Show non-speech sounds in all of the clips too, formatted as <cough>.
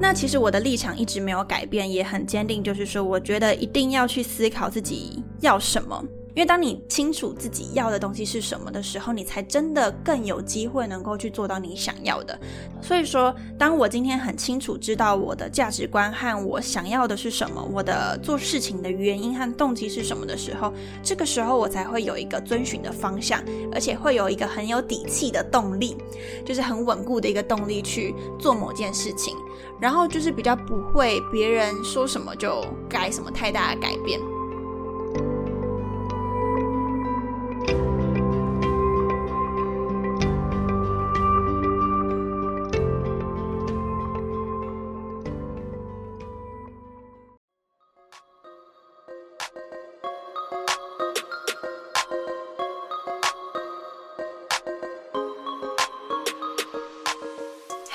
那其实我的立场一直没有改变，也很坚定，就是说，我觉得一定要去思考自己要什么。因为当你清楚自己要的东西是什么的时候，你才真的更有机会能够去做到你想要的。所以说，当我今天很清楚知道我的价值观和我想要的是什么，我的做事情的原因和动机是什么的时候，这个时候我才会有一个遵循的方向，而且会有一个很有底气的动力，就是很稳固的一个动力去做某件事情。然后就是比较不会别人说什么就改什么太大的改变。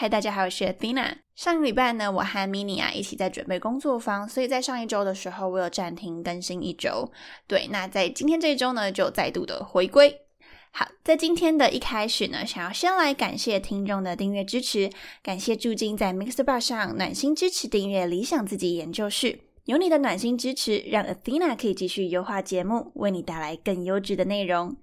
嗨，大家好，我是 Athena。上个礼拜呢，我和 Minnie 啊一起在准备工作坊，所以在上一周的时候，我有暂停更新一周。对，那在今天这一周呢，就再度的回归。好，在今天的一开始呢，想要先来感谢听众的订阅支持，感谢驻金在 Mixer Bar 上暖心支持订阅理想自己研究室。有你的暖心支持，让 Athena 可以继续优化节目，为你带来更优质的内容。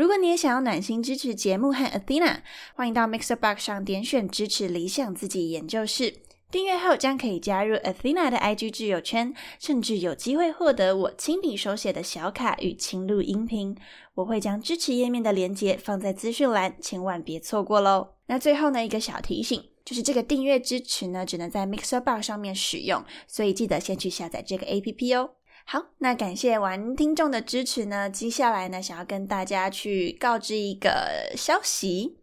如果你也想要暖心支持节目和 Athena，欢迎到 Mixer Box 上点选支持理想自己研究室。订阅后将可以加入 Athena 的 IG 挚友圈，甚至有机会获得我亲笔手写的小卡与轻录音频。我会将支持页面的链接放在资讯栏，千万别错过喽。那最后呢，一个小提醒，就是这个订阅支持呢，只能在 Mixer Box 上面使用，所以记得先去下载这个 APP 哦。好，那感谢完听众的支持呢。接下来呢，想要跟大家去告知一个消息，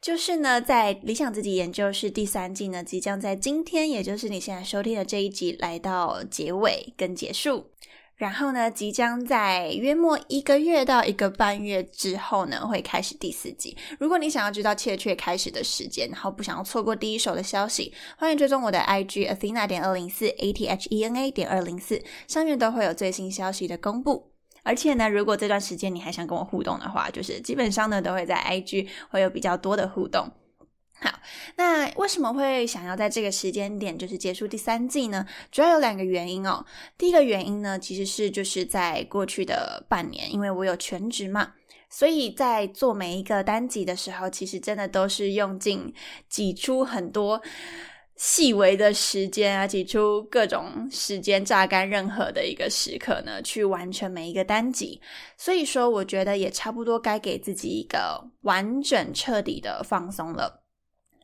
就是呢，在理想自己研究室第三季呢，即将在今天，也就是你现在收听的这一集，来到结尾跟结束。然后呢，即将在约莫一个月到一个半月之后呢，会开始第四季。如果你想要知道切切开始的时间，然后不想要错过第一手的消息，欢迎追踪我的 IG Athena 点二零四 A T H E N A 点二零四，上面都会有最新消息的公布。而且呢，如果这段时间你还想跟我互动的话，就是基本上呢，都会在 IG 会有比较多的互动。好，那为什么会想要在这个时间点就是结束第三季呢？主要有两个原因哦。第一个原因呢，其实是就是在过去的半年，因为我有全职嘛，所以在做每一个单集的时候，其实真的都是用尽挤出很多细微的时间啊，挤出各种时间榨干任何的一个时刻呢，去完成每一个单集。所以说，我觉得也差不多该给自己一个完整彻底的放松了。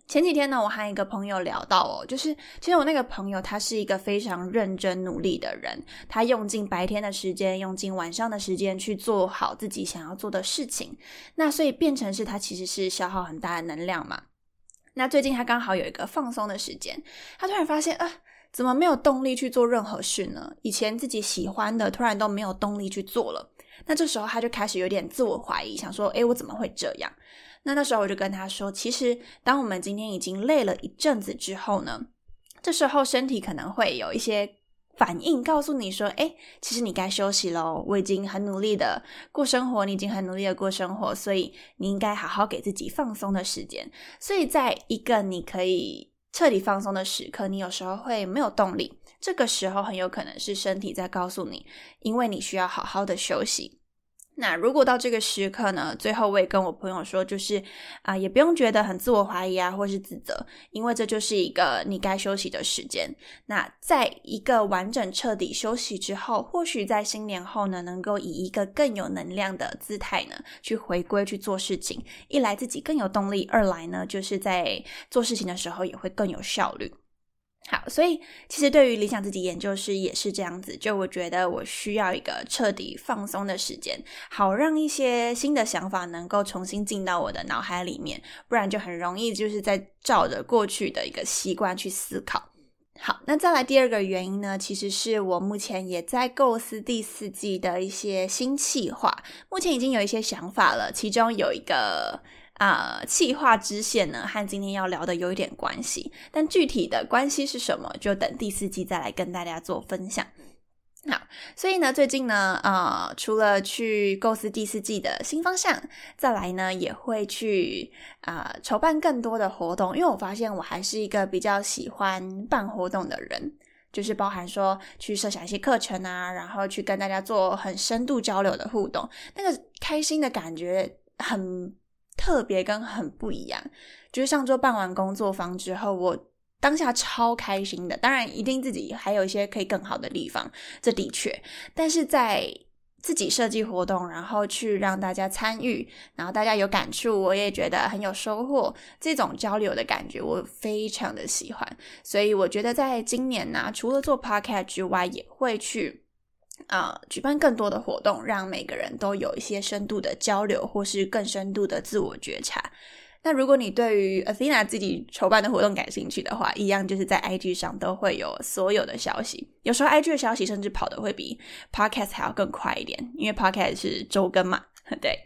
前几天呢，我和一个朋友聊到哦，就是其实我那个朋友他是一个非常认真努力的人，他用尽白天的时间，用尽晚上的时间去做好自己想要做的事情，那所以变成是他其实是消耗很大的能量嘛。那最近他刚好有一个放松的时间，他突然发现啊，怎么没有动力去做任何事呢？以前自己喜欢的，突然都没有动力去做了。那这时候他就开始有点自我怀疑，想说，诶，我怎么会这样？那那时候我就跟他说，其实当我们今天已经累了一阵子之后呢，这时候身体可能会有一些反应，告诉你说，哎，其实你该休息喽。我已经很努力的过生活，你已经很努力的过生活，所以你应该好好给自己放松的时间。所以在一个你可以彻底放松的时刻，你有时候会没有动力，这个时候很有可能是身体在告诉你，因为你需要好好的休息。那如果到这个时刻呢？最后我也跟我朋友说，就是啊，也不用觉得很自我怀疑啊，或是自责，因为这就是一个你该休息的时间。那在一个完整彻底休息之后，或许在新年后呢，能够以一个更有能量的姿态呢，去回归去做事情。一来自己更有动力，二来呢，就是在做事情的时候也会更有效率。好，所以其实对于理想自己研究室也是这样子，就我觉得我需要一个彻底放松的时间，好让一些新的想法能够重新进到我的脑海里面，不然就很容易就是在照着过去的一个习惯去思考。好，那再来第二个原因呢，其实是我目前也在构思第四季的一些新企划，目前已经有一些想法了，其中有一个。啊，气化支线呢，和今天要聊的有一点关系，但具体的关系是什么，就等第四季再来跟大家做分享。好，所以呢，最近呢，呃，除了去构思第四季的新方向，再来呢，也会去啊筹办更多的活动，因为我发现我还是一个比较喜欢办活动的人，就是包含说去设想一些课程啊，然后去跟大家做很深度交流的互动，那个开心的感觉很。特别跟很不一样，就是上周办完工作坊之后，我当下超开心的。当然，一定自己还有一些可以更好的地方，这的确。但是在自己设计活动，然后去让大家参与，然后大家有感触，我也觉得很有收获。这种交流的感觉，我非常的喜欢。所以我觉得在今年呢，除了做 podcast 之外，也会去。啊，举办更多的活动，让每个人都有一些深度的交流，或是更深度的自我觉察。那如果你对于 Athena 自己筹办的活动感兴趣的话，一样就是在 IG 上都会有所有的消息。有时候 IG 的消息甚至跑得会比 Podcast 还要更快一点，因为 Podcast 是周更嘛。<laughs> 对，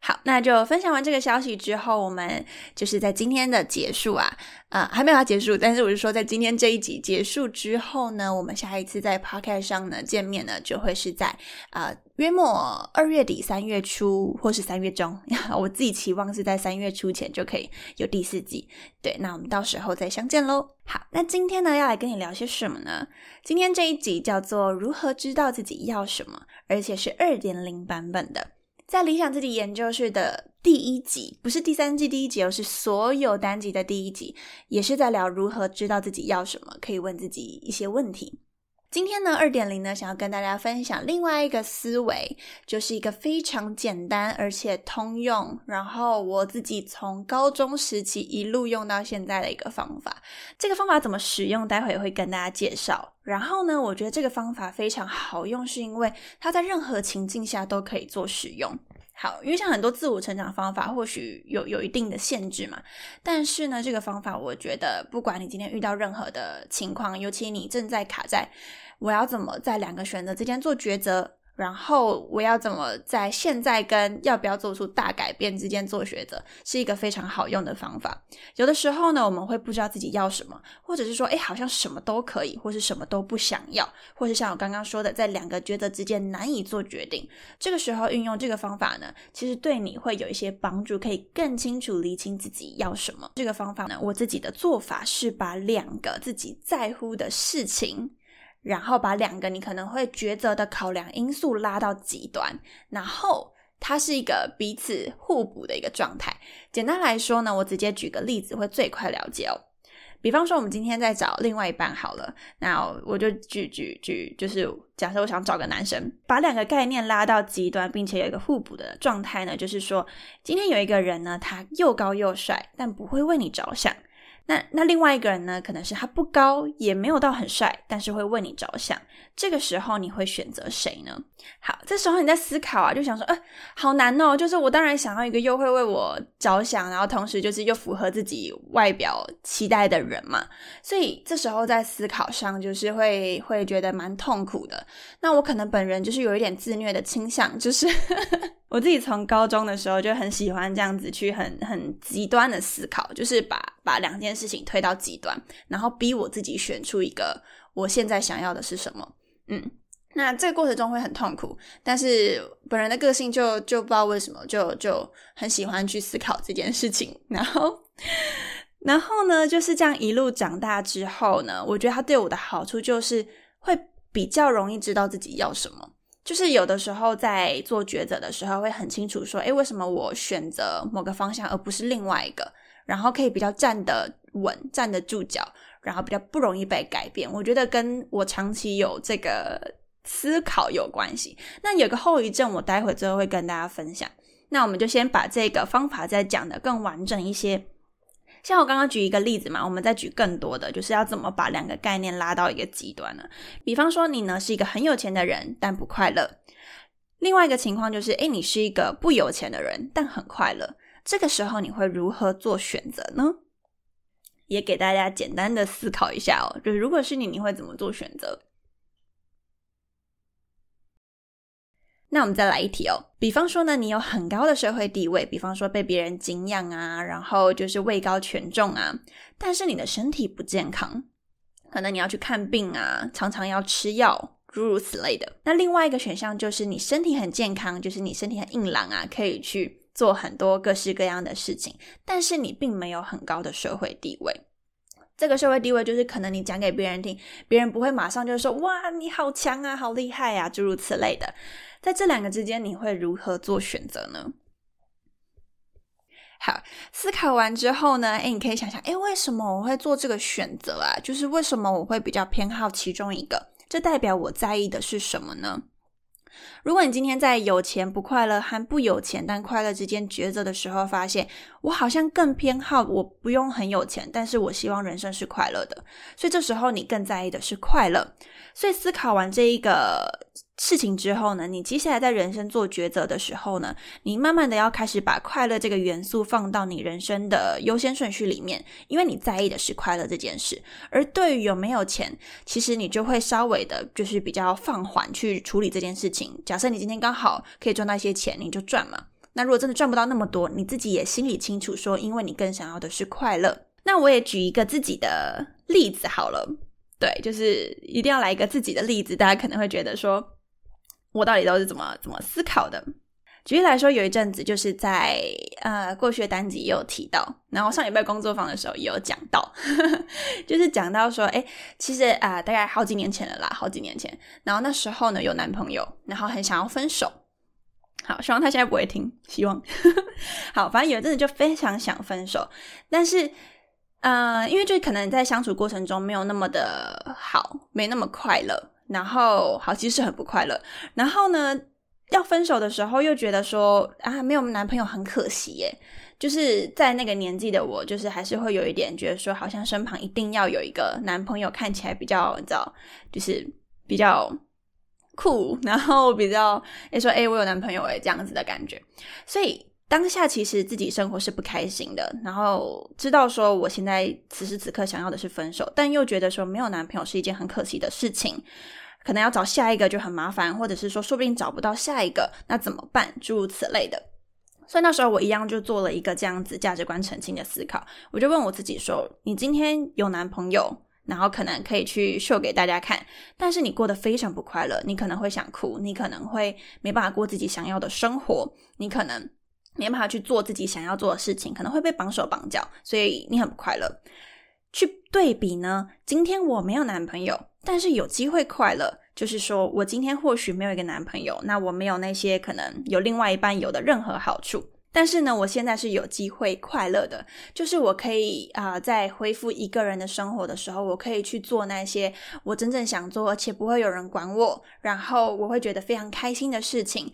好，那就分享完这个消息之后，我们就是在今天的结束啊，啊，还没有要结束，但是我是说，在今天这一集结束之后呢，我们下一次在 Podcast 上呢见面呢，就会是在啊约莫二月底三月初或是三月中，<laughs> 我自己期望是在三月初前就可以有第四季。对，那我们到时候再相见喽。好，那今天呢要来跟你聊些什么呢？今天这一集叫做如何知道自己要什么，而且是二点零版本的。在理想自己研究室的第一集，不是第三季第一集哦，是所有单集的第一集，也是在聊如何知道自己要什么，可以问自己一些问题。今天呢，二点零呢，想要跟大家分享另外一个思维，就是一个非常简单而且通用，然后我自己从高中时期一路用到现在的一个方法。这个方法怎么使用，待会会跟大家介绍。然后呢，我觉得这个方法非常好用，是因为它在任何情境下都可以做使用。好，因为像很多自我成长方法，或许有有一定的限制嘛。但是呢，这个方法我觉得，不管你今天遇到任何的情况，尤其你正在卡在我要怎么在两个选择之间做抉择。然后我要怎么在现在跟要不要做出大改变之间做抉择，是一个非常好用的方法。有的时候呢，我们会不知道自己要什么，或者是说，哎，好像什么都可以，或是什么都不想要，或是像我刚刚说的，在两个抉择之间难以做决定。这个时候运用这个方法呢，其实对你会有一些帮助，可以更清楚理清自己要什么。这个方法呢，我自己的做法是把两个自己在乎的事情。然后把两个你可能会抉择的考量因素拉到极端，然后它是一个彼此互补的一个状态。简单来说呢，我直接举个例子会最快了解哦。比方说，我们今天在找另外一半好了，那我就举举举，就是假设我想找个男生，把两个概念拉到极端，并且有一个互补的状态呢，就是说，今天有一个人呢，他又高又帅，但不会为你着想。那那另外一个人呢？可能是他不高，也没有到很帅，但是会为你着想。这个时候你会选择谁呢？好，这时候你在思考啊，就想说，呃，好难哦。就是我当然想要一个又会为我着想，然后同时就是又符合自己外表期待的人嘛。所以这时候在思考上，就是会会觉得蛮痛苦的。那我可能本人就是有一点自虐的倾向，就是 <laughs> 我自己从高中的时候就很喜欢这样子去很很极端的思考，就是把把两件事情推到极端，然后逼我自己选出一个我现在想要的是什么。嗯，那这个过程中会很痛苦，但是本人的个性就就不知道为什么就就很喜欢去思考这件事情，然后 <laughs> 然后呢就是这样一路长大之后呢，我觉得他对我的好处就是会比较容易知道自己要什么，就是有的时候在做抉择的时候会很清楚说，诶，为什么我选择某个方向而不是另外一个，然后可以比较站得稳，站得住脚。然后比较不容易被改变，我觉得跟我长期有这个思考有关系。那有个后遗症，我待会最后会跟大家分享。那我们就先把这个方法再讲的更完整一些。像我刚刚举一个例子嘛，我们再举更多的，就是要怎么把两个概念拉到一个极端呢？比方说，你呢是一个很有钱的人，但不快乐；另外一个情况就是，诶，你是一个不有钱的人，但很快乐。这个时候你会如何做选择呢？也给大家简单的思考一下哦，就是如果是你，你会怎么做选择？那我们再来一题哦，比方说呢，你有很高的社会地位，比方说被别人敬仰啊，然后就是位高权重啊，但是你的身体不健康，可能你要去看病啊，常常要吃药，诸如此类的。那另外一个选项就是你身体很健康，就是你身体很硬朗啊，可以去做很多各式各样的事情，但是你并没有很高的社会地位。这个社会地位就是可能你讲给别人听，别人不会马上就说哇你好强啊，好厉害啊，诸如此类的。在这两个之间，你会如何做选择呢？好，思考完之后呢，哎，你可以想想，哎，为什么我会做这个选择啊？就是为什么我会比较偏好其中一个？这代表我在意的是什么呢？如果你今天在有钱不快乐和不有钱但快乐之间抉择的时候，发现我好像更偏好我不用很有钱，但是我希望人生是快乐的，所以这时候你更在意的是快乐。所以思考完这一个。事情之后呢，你接下来在人生做抉择的时候呢，你慢慢的要开始把快乐这个元素放到你人生的优先顺序里面，因为你在意的是快乐这件事。而对于有没有钱，其实你就会稍微的，就是比较放缓去处理这件事情。假设你今天刚好可以赚到一些钱，你就赚嘛。那如果真的赚不到那么多，你自己也心里清楚，说因为你更想要的是快乐。那我也举一个自己的例子好了，对，就是一定要来一个自己的例子，大家可能会觉得说。我到底都是怎么怎么思考的？举例来说，有一阵子就是在呃过去的单集也有提到，然后上礼拜工作坊的时候也有讲到，<laughs> 就是讲到说，哎，其实啊，大概好几年前了啦，好几年前，然后那时候呢有男朋友，然后很想要分手，好，希望他现在不会听，希望 <laughs> 好，反正有一阵子就非常想分手，但是呃，因为就可能在相处过程中没有那么的好，没那么快乐。然后好，其实很不快乐。然后呢，要分手的时候又觉得说啊，没有男朋友很可惜耶。就是在那个年纪的我，就是还是会有一点觉得说，好像身旁一定要有一个男朋友，看起来比较你知道，就是比较酷，然后比较诶说诶我有男朋友诶这样子的感觉，所以。当下其实自己生活是不开心的，然后知道说我现在此时此刻想要的是分手，但又觉得说没有男朋友是一件很可惜的事情，可能要找下一个就很麻烦，或者是说说不定找不到下一个，那怎么办？诸如此类的。所以那时候我一样就做了一个这样子价值观澄清的思考，我就问我自己说：你今天有男朋友，然后可能可以去秀给大家看，但是你过得非常不快乐，你可能会想哭，你可能会没办法过自己想要的生活，你可能。没办法去做自己想要做的事情，可能会被绑手绑脚，所以你很不快乐。去对比呢，今天我没有男朋友，但是有机会快乐，就是说我今天或许没有一个男朋友，那我没有那些可能有另外一半有的任何好处，但是呢，我现在是有机会快乐的，就是我可以啊，在恢复一个人的生活的时候，我可以去做那些我真正想做，而且不会有人管我，然后我会觉得非常开心的事情。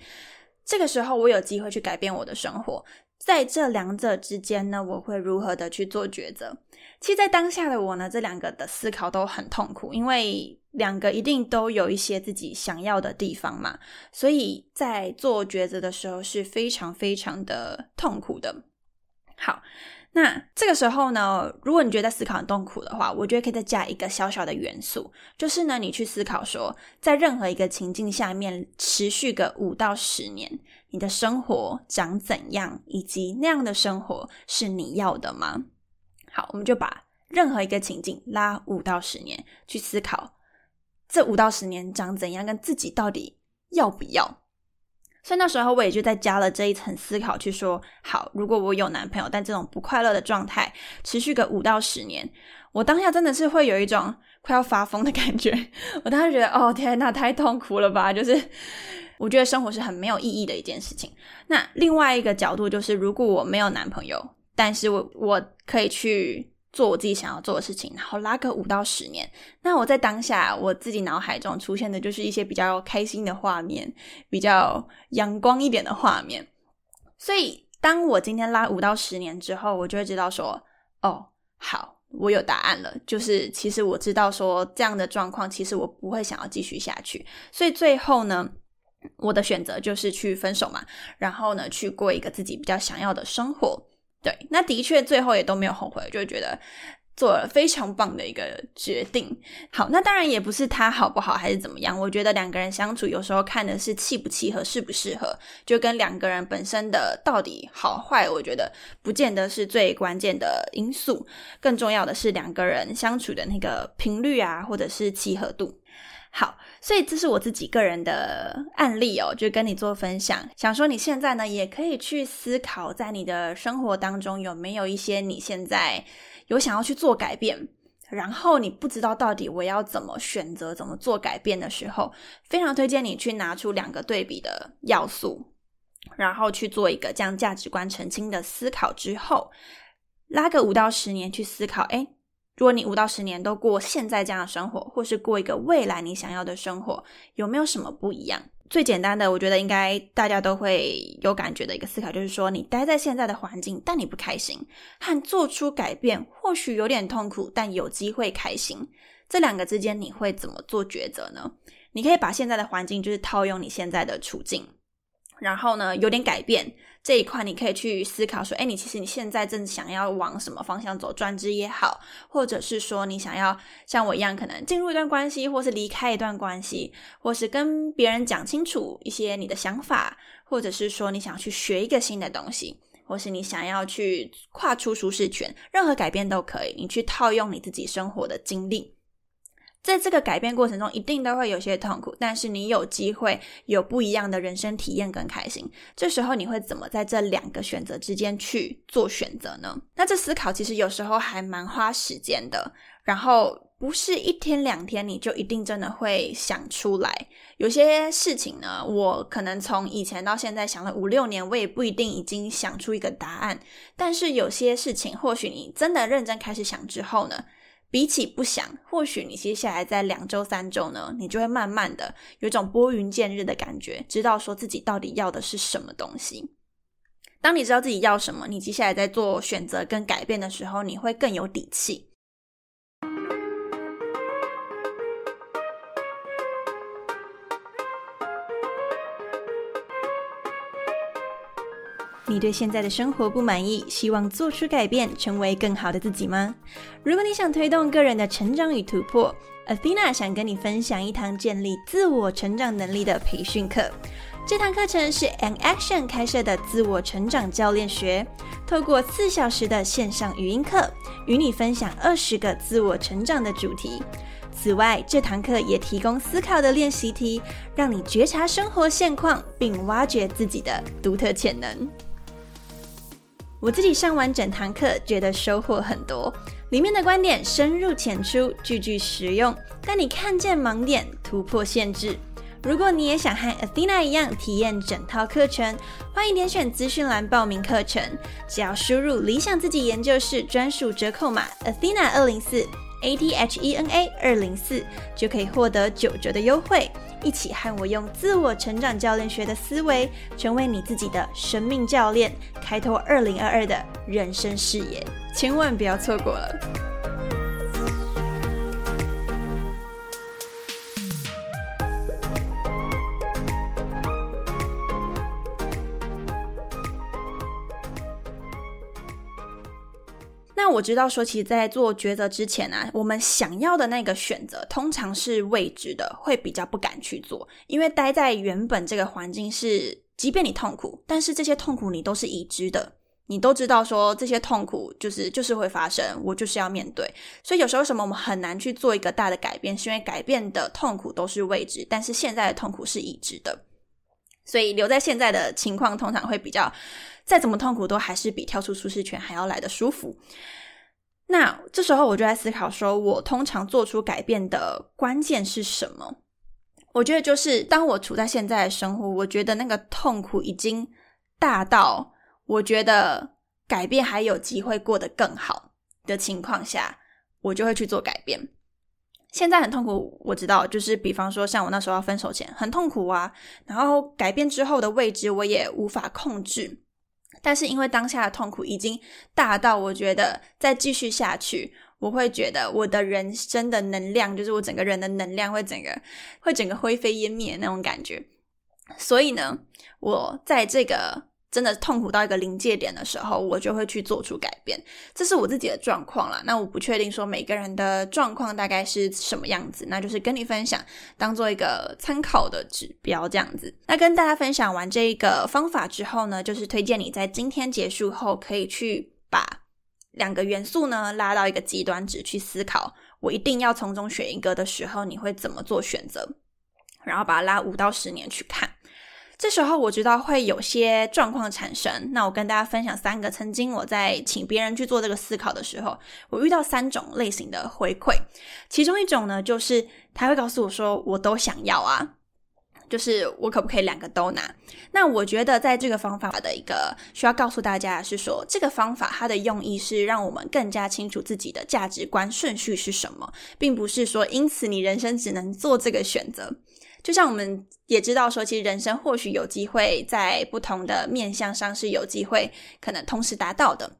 这个时候，我有机会去改变我的生活。在这两者之间呢，我会如何的去做抉择？其实，在当下的我呢，这两个的思考都很痛苦，因为两个一定都有一些自己想要的地方嘛。所以在做抉择的时候是非常非常的痛苦的。好。那这个时候呢，如果你觉得思考很痛苦的话，我觉得可以再加一个小小的元素，就是呢，你去思考说，在任何一个情境下面持续个五到十年，你的生活长怎样，以及那样的生活是你要的吗？好，我们就把任何一个情境拉五到十年去思考，这五到十年长怎样，跟自己到底要不要。所以那时候我也就在加了这一层思考，去说好，如果我有男朋友，但这种不快乐的状态持续个五到十年，我当下真的是会有一种快要发疯的感觉。<laughs> 我当时觉得，哦天呐，太痛苦了吧！就是我觉得生活是很没有意义的一件事情。那另外一个角度就是，如果我没有男朋友，但是我我可以去。做我自己想要做的事情，然后拉个五到十年。那我在当下，我自己脑海中出现的就是一些比较开心的画面，比较阳光一点的画面。所以，当我今天拉五到十年之后，我就会知道说，哦，好，我有答案了，就是其实我知道说这样的状况，其实我不会想要继续下去，所以最后呢，我的选择就是去分手嘛，然后呢，去过一个自己比较想要的生活。对，那的确最后也都没有后悔，就觉得。做了非常棒的一个决定。好，那当然也不是他好不好还是怎么样。我觉得两个人相处有时候看的是契不契合、适不适合，就跟两个人本身的到底好坏，我觉得不见得是最关键的因素。更重要的是两个人相处的那个频率啊，或者是契合度。好，所以这是我自己个人的案例哦，就跟你做分享。想说你现在呢，也可以去思考，在你的生活当中有没有一些你现在。有想要去做改变，然后你不知道到底我要怎么选择、怎么做改变的时候，非常推荐你去拿出两个对比的要素，然后去做一个将价值观澄清的思考之后，拉个五到十年去思考。哎，如果你五到十年都过现在这样的生活，或是过一个未来你想要的生活，有没有什么不一样？最简单的，我觉得应该大家都会有感觉的一个思考，就是说，你待在现在的环境，但你不开心，和做出改变，或许有点痛苦，但有机会开心，这两个之间，你会怎么做抉择呢？你可以把现在的环境，就是套用你现在的处境。然后呢，有点改变这一块，你可以去思考说，哎，你其实你现在正想要往什么方向走，转职也好，或者是说你想要像我一样，可能进入一段关系，或是离开一段关系，或是跟别人讲清楚一些你的想法，或者是说你想去学一个新的东西，或是你想要去跨出舒适圈，任何改变都可以，你去套用你自己生活的经历。在这个改变过程中，一定都会有些痛苦，但是你有机会有不一样的人生体验跟开心。这时候你会怎么在这两个选择之间去做选择呢？那这思考其实有时候还蛮花时间的，然后不是一天两天你就一定真的会想出来。有些事情呢，我可能从以前到现在想了五六年，我也不一定已经想出一个答案。但是有些事情，或许你真的认真开始想之后呢？比起不想，或许你接下来在两周、三周呢，你就会慢慢的有一种拨云见日的感觉，知道说自己到底要的是什么东西。当你知道自己要什么，你接下来在做选择跟改变的时候，你会更有底气。你对现在的生活不满意，希望做出改变，成为更好的自己吗？如果你想推动个人的成长与突破，Athena 想跟你分享一堂建立自我成长能力的培训课。这堂课程是 An Action 开设的自我成长教练学，透过四小时的线上语音课，与你分享二十个自我成长的主题。此外，这堂课也提供思考的练习题，让你觉察生活现况，并挖掘自己的独特潜能。我自己上完整堂课，觉得收获很多。里面的观点深入浅出，句句实用，带你看见盲点，突破限制。如果你也想和 Athena 一样体验整套课程，欢迎点选资讯栏报名课程。只要输入理想自己研究室专属折扣码 Athena 二零四 A T H E N A 二零四，就可以获得九折的优惠。一起和我用自我成长教练学的思维，成为你自己的生命教练，开拓二零二二的人生视野，千万不要错过了。我知道说，其实，在做抉择之前啊，我们想要的那个选择通常是未知的，会比较不敢去做，因为待在原本这个环境是，即便你痛苦，但是这些痛苦你都是已知的，你都知道说这些痛苦就是就是会发生，我就是要面对。所以有时候什么我们很难去做一个大的改变，是因为改变的痛苦都是未知，但是现在的痛苦是已知的，所以留在现在的情况通常会比较。再怎么痛苦，都还是比跳出舒适圈还要来的舒服。那这时候我就在思考，说我通常做出改变的关键是什么？我觉得就是当我处在现在的生活，我觉得那个痛苦已经大到我觉得改变还有机会过得更好的情况下，我就会去做改变。现在很痛苦，我知道，就是比方说像我那时候要分手前很痛苦啊，然后改变之后的位置我也无法控制。但是因为当下的痛苦已经大到，我觉得再继续下去，我会觉得我的人生的能量，就是我整个人的能量会整个会整个灰飞烟灭那种感觉。所以呢，我在这个。真的痛苦到一个临界点的时候，我就会去做出改变。这是我自己的状况啦。那我不确定说每个人的状况大概是什么样子，那就是跟你分享，当做一个参考的指标这样子。那跟大家分享完这一个方法之后呢，就是推荐你在今天结束后，可以去把两个元素呢拉到一个极端值去思考。我一定要从中选一个的时候，你会怎么做选择？然后把它拉五到十年去看。这时候我知道会有些状况产生，那我跟大家分享三个曾经我在请别人去做这个思考的时候，我遇到三种类型的回馈。其中一种呢，就是他会告诉我说，我都想要啊，就是我可不可以两个都拿？那我觉得在这个方法的一个需要告诉大家是说，这个方法它的用意是让我们更加清楚自己的价值观顺序是什么，并不是说因此你人生只能做这个选择。就像我们也知道说，其实人生或许有机会在不同的面向上是有机会可能同时达到的。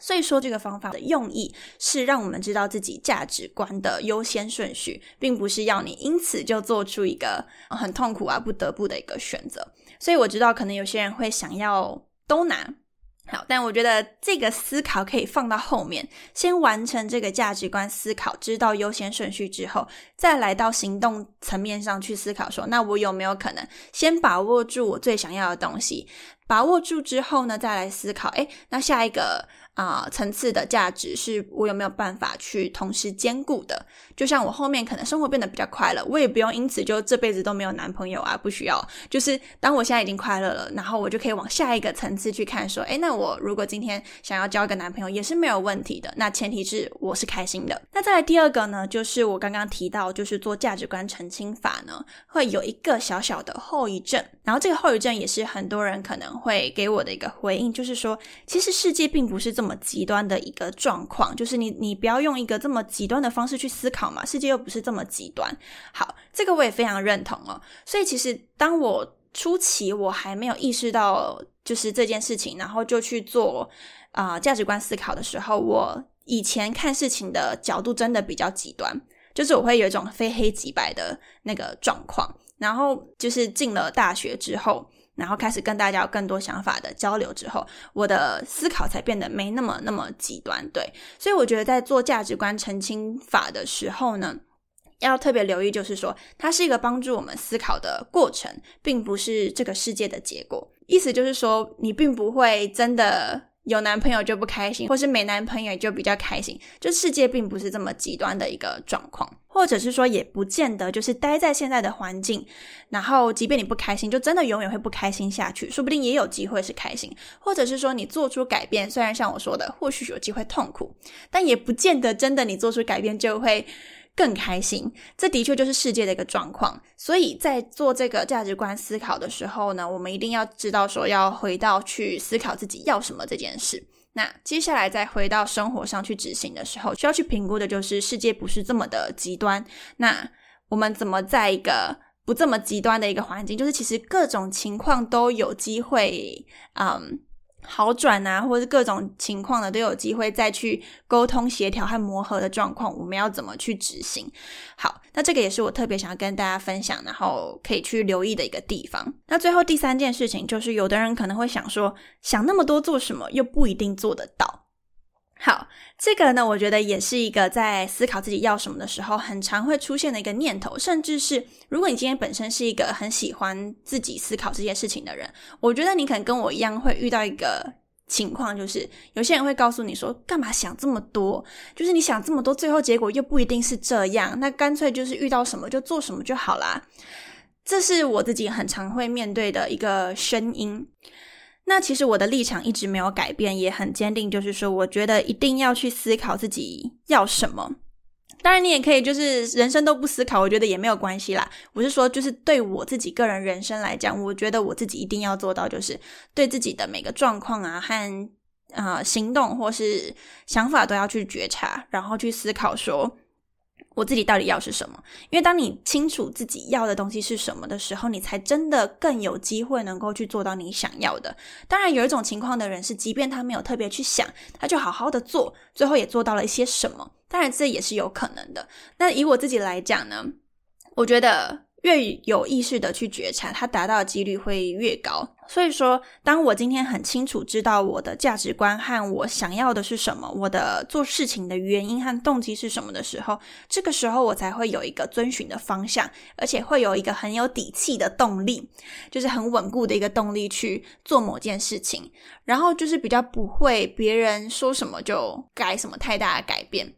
所以说，这个方法的用意是让我们知道自己价值观的优先顺序，并不是要你因此就做出一个很痛苦啊不得不的一个选择。所以我知道，可能有些人会想要都拿。好，但我觉得这个思考可以放到后面，先完成这个价值观思考，知道优先顺序之后，再来到行动层面上去思考，说那我有没有可能先把握住我最想要的东西，把握住之后呢，再来思考，诶，那下一个。啊，层次的价值是我有没有办法去同时兼顾的？就像我后面可能生活变得比较快乐，我也不用因此就这辈子都没有男朋友啊，不需要。就是当我现在已经快乐了，然后我就可以往下一个层次去看，说，哎，那我如果今天想要交一个男朋友也是没有问题的。那前提是我是开心的。那再来第二个呢，就是我刚刚提到，就是做价值观澄清法呢，会有一个小小的后遗症。然后这个后遗症也是很多人可能会给我的一个回应，就是说，其实世界并不是这么。么极端的一个状况，就是你你不要用一个这么极端的方式去思考嘛，世界又不是这么极端。好，这个我也非常认同哦。所以其实当我初期我还没有意识到就是这件事情，然后就去做啊价值观思考的时候，我以前看事情的角度真的比较极端，就是我会有一种非黑即白的那个状况。然后就是进了大学之后。然后开始跟大家有更多想法的交流之后，我的思考才变得没那么那么极端。对，所以我觉得在做价值观澄清法的时候呢，要特别留意，就是说它是一个帮助我们思考的过程，并不是这个世界的结果。意思就是说，你并不会真的。有男朋友就不开心，或是没男朋友就比较开心，就世界并不是这么极端的一个状况，或者是说也不见得就是待在现在的环境，然后即便你不开心，就真的永远会不开心下去，说不定也有机会是开心，或者是说你做出改变，虽然像我说的，或许有机会痛苦，但也不见得真的你做出改变就会。更开心，这的确就是世界的一个状况。所以在做这个价值观思考的时候呢，我们一定要知道说要回到去思考自己要什么这件事。那接下来再回到生活上去执行的时候，需要去评估的就是世界不是这么的极端。那我们怎么在一个不这么极端的一个环境，就是其实各种情况都有机会，嗯。好转啊，或者各种情况的，都有机会再去沟通协调和磨合的状况，我们要怎么去执行？好，那这个也是我特别想要跟大家分享，然后可以去留意的一个地方。那最后第三件事情就是，有的人可能会想说，想那么多做什么，又不一定做得到。好，这个呢，我觉得也是一个在思考自己要什么的时候，很常会出现的一个念头。甚至是如果你今天本身是一个很喜欢自己思考这件事情的人，我觉得你可能跟我一样会遇到一个情况，就是有些人会告诉你说，干嘛想这么多？就是你想这么多，最后结果又不一定是这样，那干脆就是遇到什么就做什么就好啦。这是我自己很常会面对的一个声音。那其实我的立场一直没有改变，也很坚定，就是说，我觉得一定要去思考自己要什么。当然，你也可以就是人生都不思考，我觉得也没有关系啦。我是说，就是对我自己个人人生来讲，我觉得我自己一定要做到，就是对自己的每个状况啊和啊行动或是想法都要去觉察，然后去思考说。我自己到底要是什么？因为当你清楚自己要的东西是什么的时候，你才真的更有机会能够去做到你想要的。当然，有一种情况的人是，即便他没有特别去想，他就好好的做，最后也做到了一些什么。当然，这也是有可能的。那以我自己来讲呢，我觉得。越有意识的去觉察，它达到的几率会越高。所以说，当我今天很清楚知道我的价值观和我想要的是什么，我的做事情的原因和动机是什么的时候，这个时候我才会有一个遵循的方向，而且会有一个很有底气的动力，就是很稳固的一个动力去做某件事情。然后就是比较不会别人说什么就改什么太大的改变，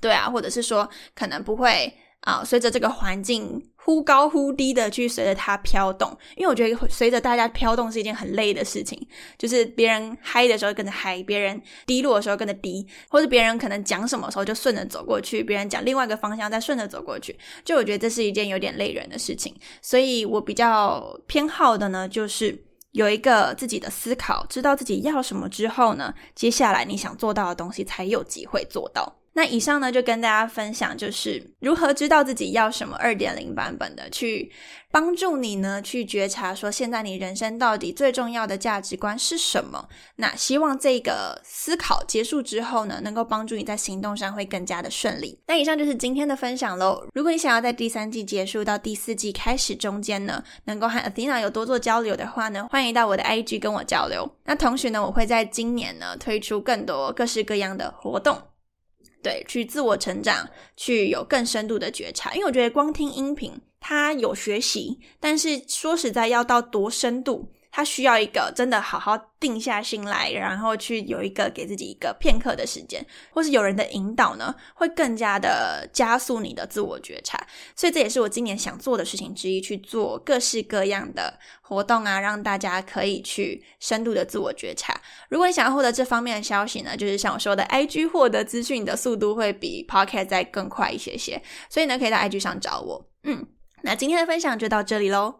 对啊，或者是说可能不会。啊，随着这个环境忽高忽低的去随着它飘动，因为我觉得随着大家飘动是一件很累的事情，就是别人嗨的时候跟着嗨，别人低落的时候跟着低，或者别人可能讲什么时候就顺着走过去，别人讲另外一个方向再顺着走过去，就我觉得这是一件有点累人的事情，所以我比较偏好的呢，就是有一个自己的思考，知道自己要什么之后呢，接下来你想做到的东西才有机会做到。那以上呢，就跟大家分享，就是如何知道自己要什么二点零版本的，去帮助你呢，去觉察说现在你人生到底最重要的价值观是什么。那希望这个思考结束之后呢，能够帮助你在行动上会更加的顺利。那以上就是今天的分享喽。如果你想要在第三季结束到第四季开始中间呢，能够和 Athena 有多做交流的话呢，欢迎到我的 IG 跟我交流。那同时呢，我会在今年呢推出更多各式各样的活动。对，去自我成长，去有更深度的觉察。因为我觉得光听音频，它有学习，但是说实在，要到多深度。他需要一个真的好好定下心来，然后去有一个给自己一个片刻的时间，或是有人的引导呢，会更加的加速你的自我觉察。所以这也是我今年想做的事情之一，去做各式各样的活动啊，让大家可以去深度的自我觉察。如果你想要获得这方面的消息呢，就是像我说的，IG 获得资讯的速度会比 Podcast 再更快一些些，所以呢，可以在 IG 上找我。嗯，那今天的分享就到这里喽。